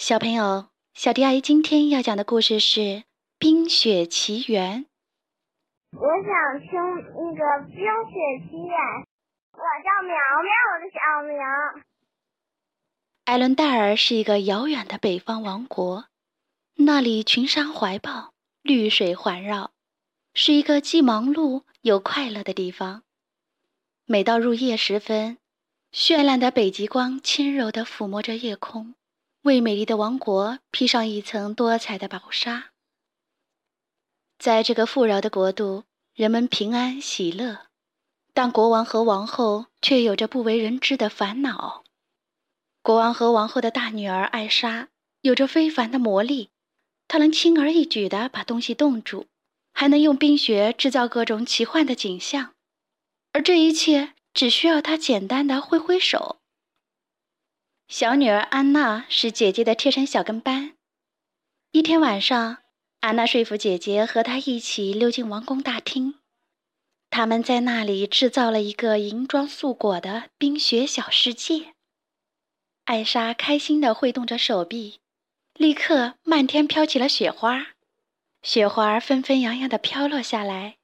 小朋友，小迪阿姨今天要讲的故事是《冰雪奇缘》。我想听那个《冰雪奇缘》。我叫苗苗，我的小名。艾伦戴尔是一个遥远的北方王国，那里群山怀抱，绿水环绕，是一个既忙碌又快乐的地方。每到入夜时分，绚烂的北极光轻柔地抚摸着夜空。为美丽的王国披上一层多彩的薄纱。在这个富饶的国度，人们平安喜乐，但国王和王后却有着不为人知的烦恼。国王和王后的大女儿艾莎有着非凡的魔力，她能轻而易举地把东西冻住，还能用冰雪制造各种奇幻的景象，而这一切只需要她简单的挥挥手。小女儿安娜是姐姐的贴身小跟班。一天晚上，安娜说服姐姐和她一起溜进王宫大厅。他们在那里制造了一个银装素裹的冰雪小世界。艾莎开心地挥动着手臂，立刻漫天飘起了雪花，雪花纷纷扬扬地飘落下来。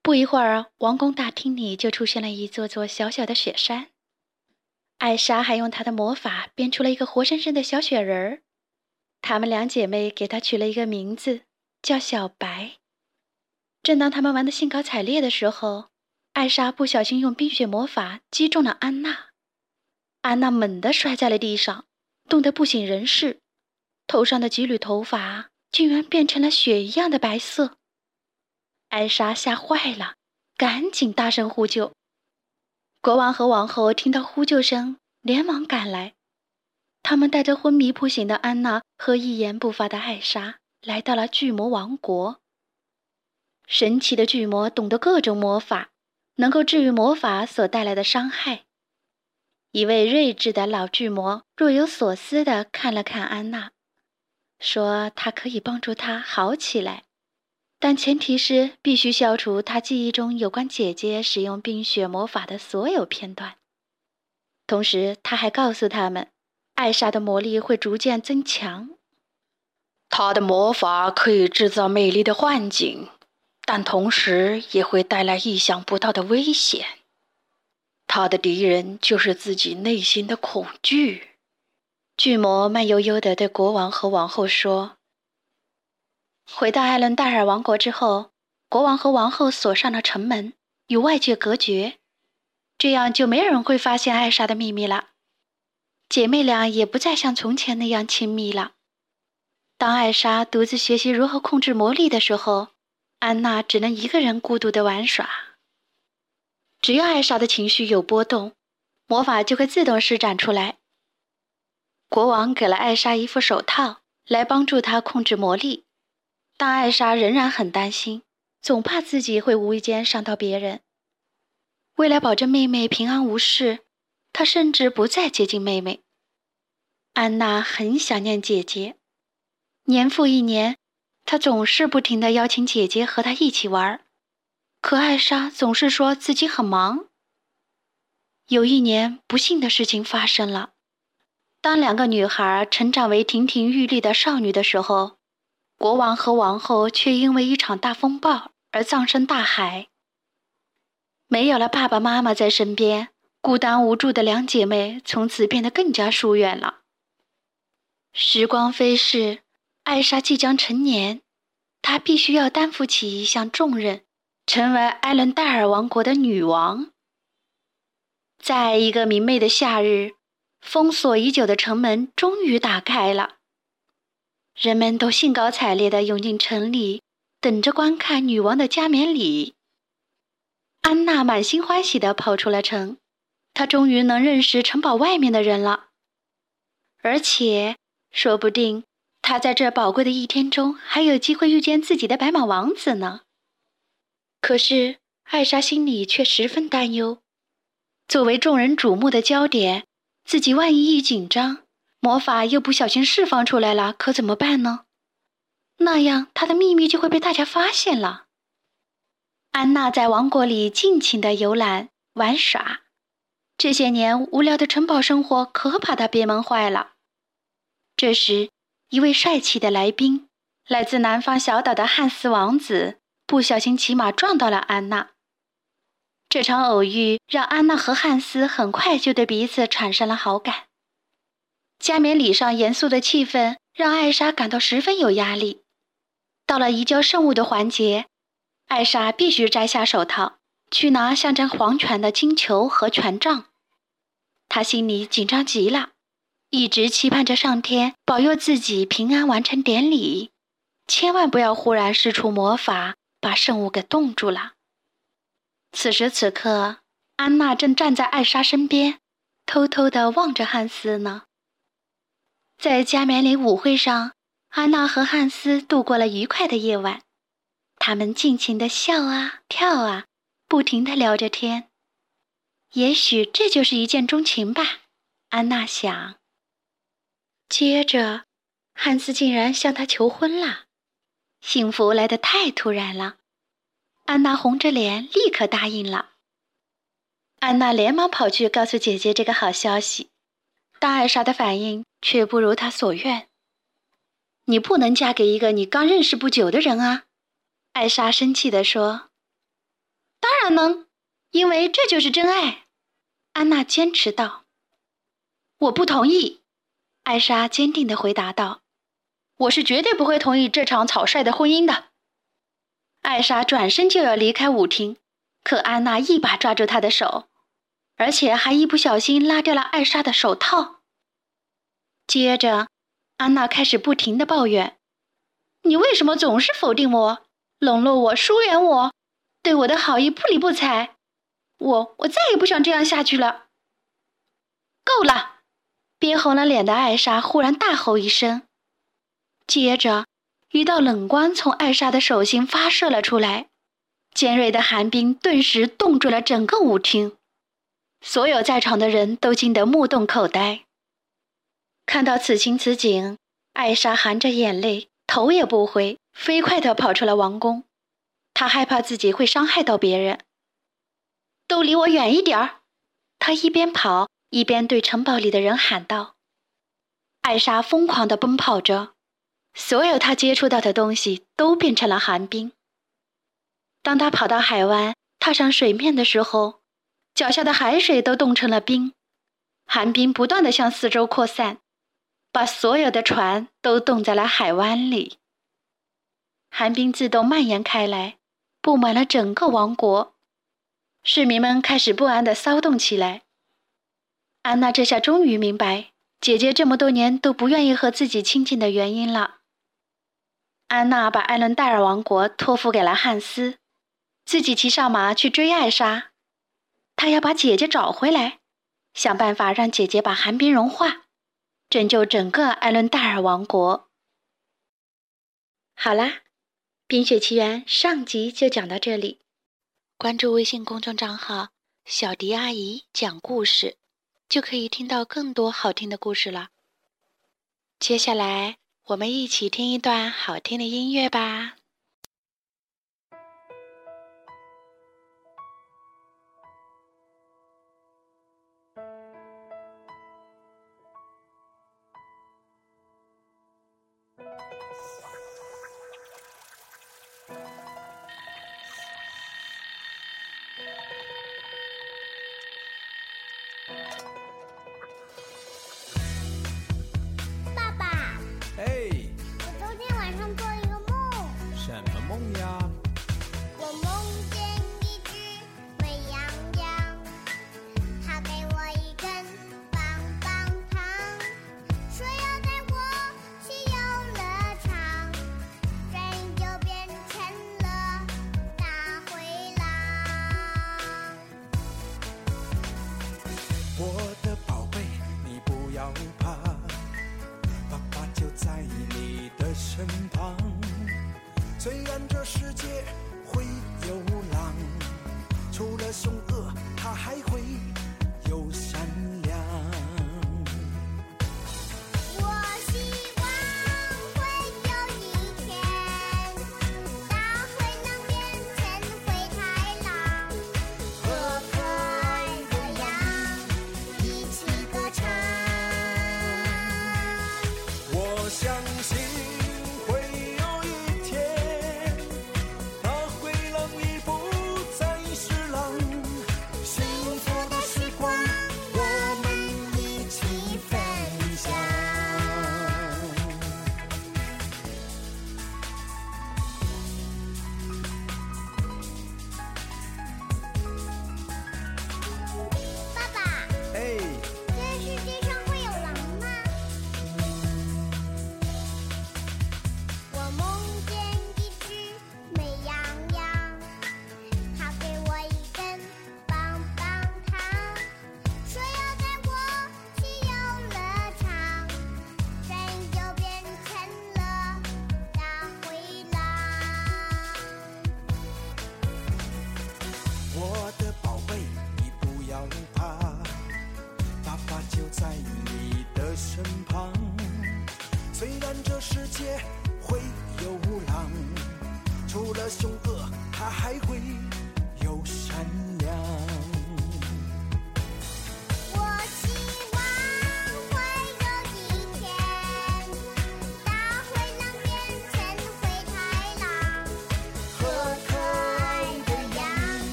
不一会儿，王宫大厅里就出现了一座座小小的雪山。艾莎还用她的魔法变出了一个活生生的小雪人儿，她们两姐妹给她取了一个名字，叫小白。正当她们玩得兴高采烈的时候，艾莎不小心用冰雪魔法击中了安娜，安娜猛地摔在了地上，冻得不省人事，头上的几缕头发竟然变成了雪一样的白色。艾莎吓坏了，赶紧大声呼救。国王和王后听到呼救声，连忙赶来。他们带着昏迷不醒的安娜和一言不发的艾莎，来到了巨魔王国。神奇的巨魔懂得各种魔法，能够治愈魔法所带来的伤害。一位睿智的老巨魔若有所思地看了看安娜，说：“他可以帮助她好起来。”但前提是必须消除他记忆中有关姐姐使用冰雪魔法的所有片段。同时，他还告诉他们，艾莎的魔力会逐渐增强。她的魔法可以制造美丽的幻境，但同时也会带来意想不到的危险。她的敌人就是自己内心的恐惧。巨魔慢悠悠地对国王和王后说。回到艾伦戴尔王国之后，国王和王后锁上了城门，与外界隔绝，这样就没人会发现艾莎的秘密了。姐妹俩也不再像从前那样亲密了。当艾莎独自学习如何控制魔力的时候，安娜只能一个人孤独地玩耍。只要艾莎的情绪有波动，魔法就会自动施展出来。国王给了艾莎一副手套，来帮助她控制魔力。但艾莎仍然很担心，总怕自己会无意间伤到别人。为了保证妹妹平安无事，她甚至不再接近妹妹。安娜很想念姐姐，年复一年，她总是不停地邀请姐姐和她一起玩儿，可艾莎总是说自己很忙。有一年，不幸的事情发生了。当两个女孩成长为亭亭玉立的少女的时候。国王和王后却因为一场大风暴而葬身大海。没有了爸爸妈妈在身边，孤单无助的两姐妹从此变得更加疏远了。时光飞逝，艾莎即将成年，她必须要担负起一项重任，成为艾伦戴尔王国的女王。在一个明媚的夏日，封锁已久的城门终于打开了。人们都兴高采烈地涌进城里，等着观看女王的加冕礼。安娜满心欢喜地跑出了城，她终于能认识城堡外面的人了，而且说不定她在这宝贵的一天中还有机会遇见自己的白马王子呢。可是艾莎心里却十分担忧，作为众人瞩目的焦点，自己万一一紧张。魔法又不小心释放出来了，可怎么办呢？那样他的秘密就会被大家发现了。安娜在王国里尽情的游览玩耍，这些年无聊的城堡生活可把她憋闷坏了。这时，一位帅气的来宾，来自南方小岛的汉斯王子，不小心骑马撞到了安娜。这场偶遇让安娜和汉斯很快就对彼此产生了好感。加冕礼上严肃的气氛让艾莎感到十分有压力。到了移交圣物的环节，艾莎必须摘下手套，去拿象征皇权的金球和权杖。她心里紧张极了。一直期盼着上天保佑自己平安完成典礼，千万不要忽然施出魔法把圣物给冻住了。此时此刻，安娜正站在艾莎身边，偷偷地望着汉斯呢。在加冕礼舞会上，安娜和汉斯度过了愉快的夜晚，他们尽情地笑啊跳啊，不停地聊着天。也许这就是一见钟情吧，安娜想。接着，汉斯竟然向她求婚了，幸福来得太突然了。安娜红着脸，立刻答应了。安娜连忙跑去告诉姐姐这个好消息，大艾莎的反应却不如她所愿。你不能嫁给一个你刚认识不久的人啊！艾莎生气地说。当然能，因为这就是真爱。安娜坚持道。我不同意。艾莎坚定地回答道：“我是绝对不会同意这场草率的婚姻的。”艾莎转身就要离开舞厅，可安娜一把抓住她的手，而且还一不小心拉掉了艾莎的手套。接着，安娜开始不停地抱怨：“你为什么总是否定我、冷落我、疏远我，对我的好意不理不睬？我我再也不想这样下去了。”够了！憋红了脸的艾莎忽然大吼一声，接着一道冷光从艾莎的手心发射了出来，尖锐的寒冰顿时冻住了整个舞厅，所有在场的人都惊得目瞪口呆。看到此情此景，艾莎含着眼泪，头也不回，飞快地跑出了王宫。她害怕自己会伤害到别人，都离我远一点儿！她一边跑。一边对城堡里的人喊道：“艾莎疯狂地奔跑着，所有她接触到的东西都变成了寒冰。当她跑到海湾，踏上水面的时候，脚下的海水都冻成了冰，寒冰不断地向四周扩散，把所有的船都冻在了海湾里。寒冰自动蔓延开来，布满了整个王国，市民们开始不安地骚动起来。”安娜这下终于明白姐姐这么多年都不愿意和自己亲近的原因了。安娜把艾伦戴尔王国托付给了汉斯，自己骑上马去追艾莎。她要把姐姐找回来，想办法让姐姐把寒冰融化，拯救整个艾伦戴尔王国。好啦，《冰雪奇缘》上集就讲到这里。关注微信公众账号“小迪阿姨讲故事”。就可以听到更多好听的故事了。接下来，我们一起听一段好听的音乐吧。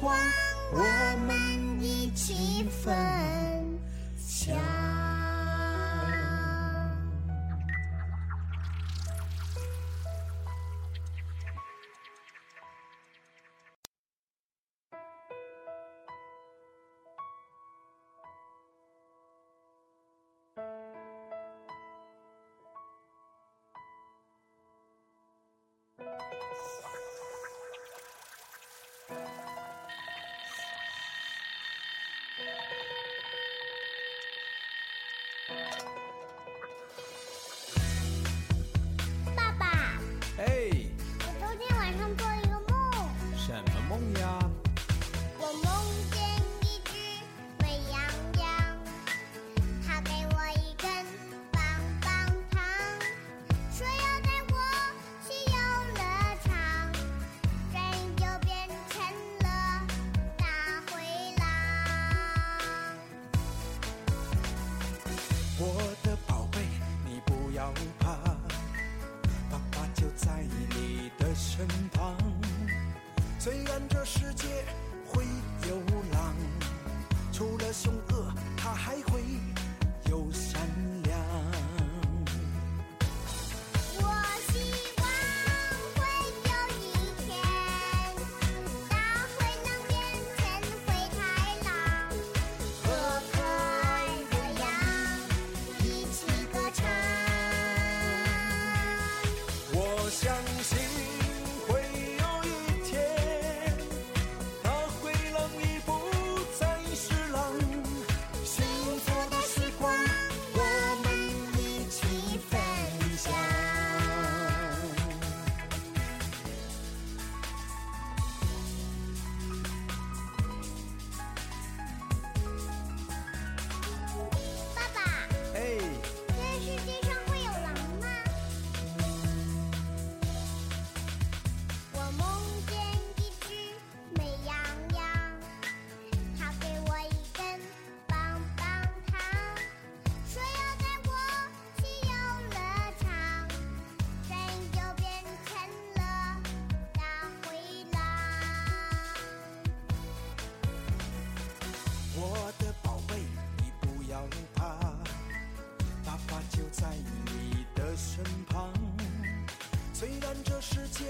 光，我们一起分。看这世界虽然这世界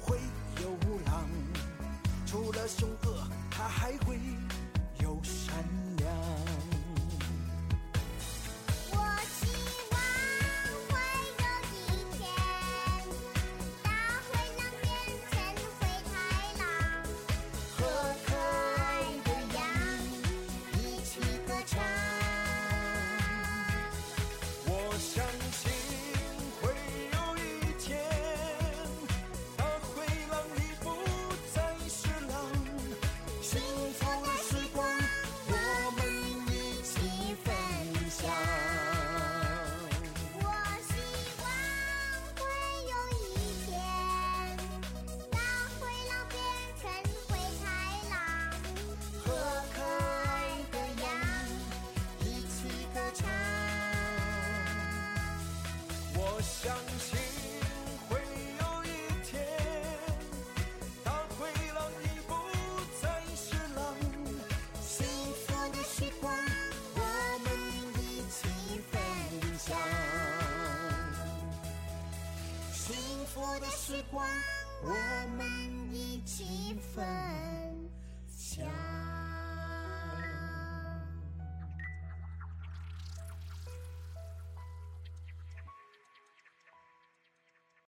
会有狼除了凶恶他还会有善良。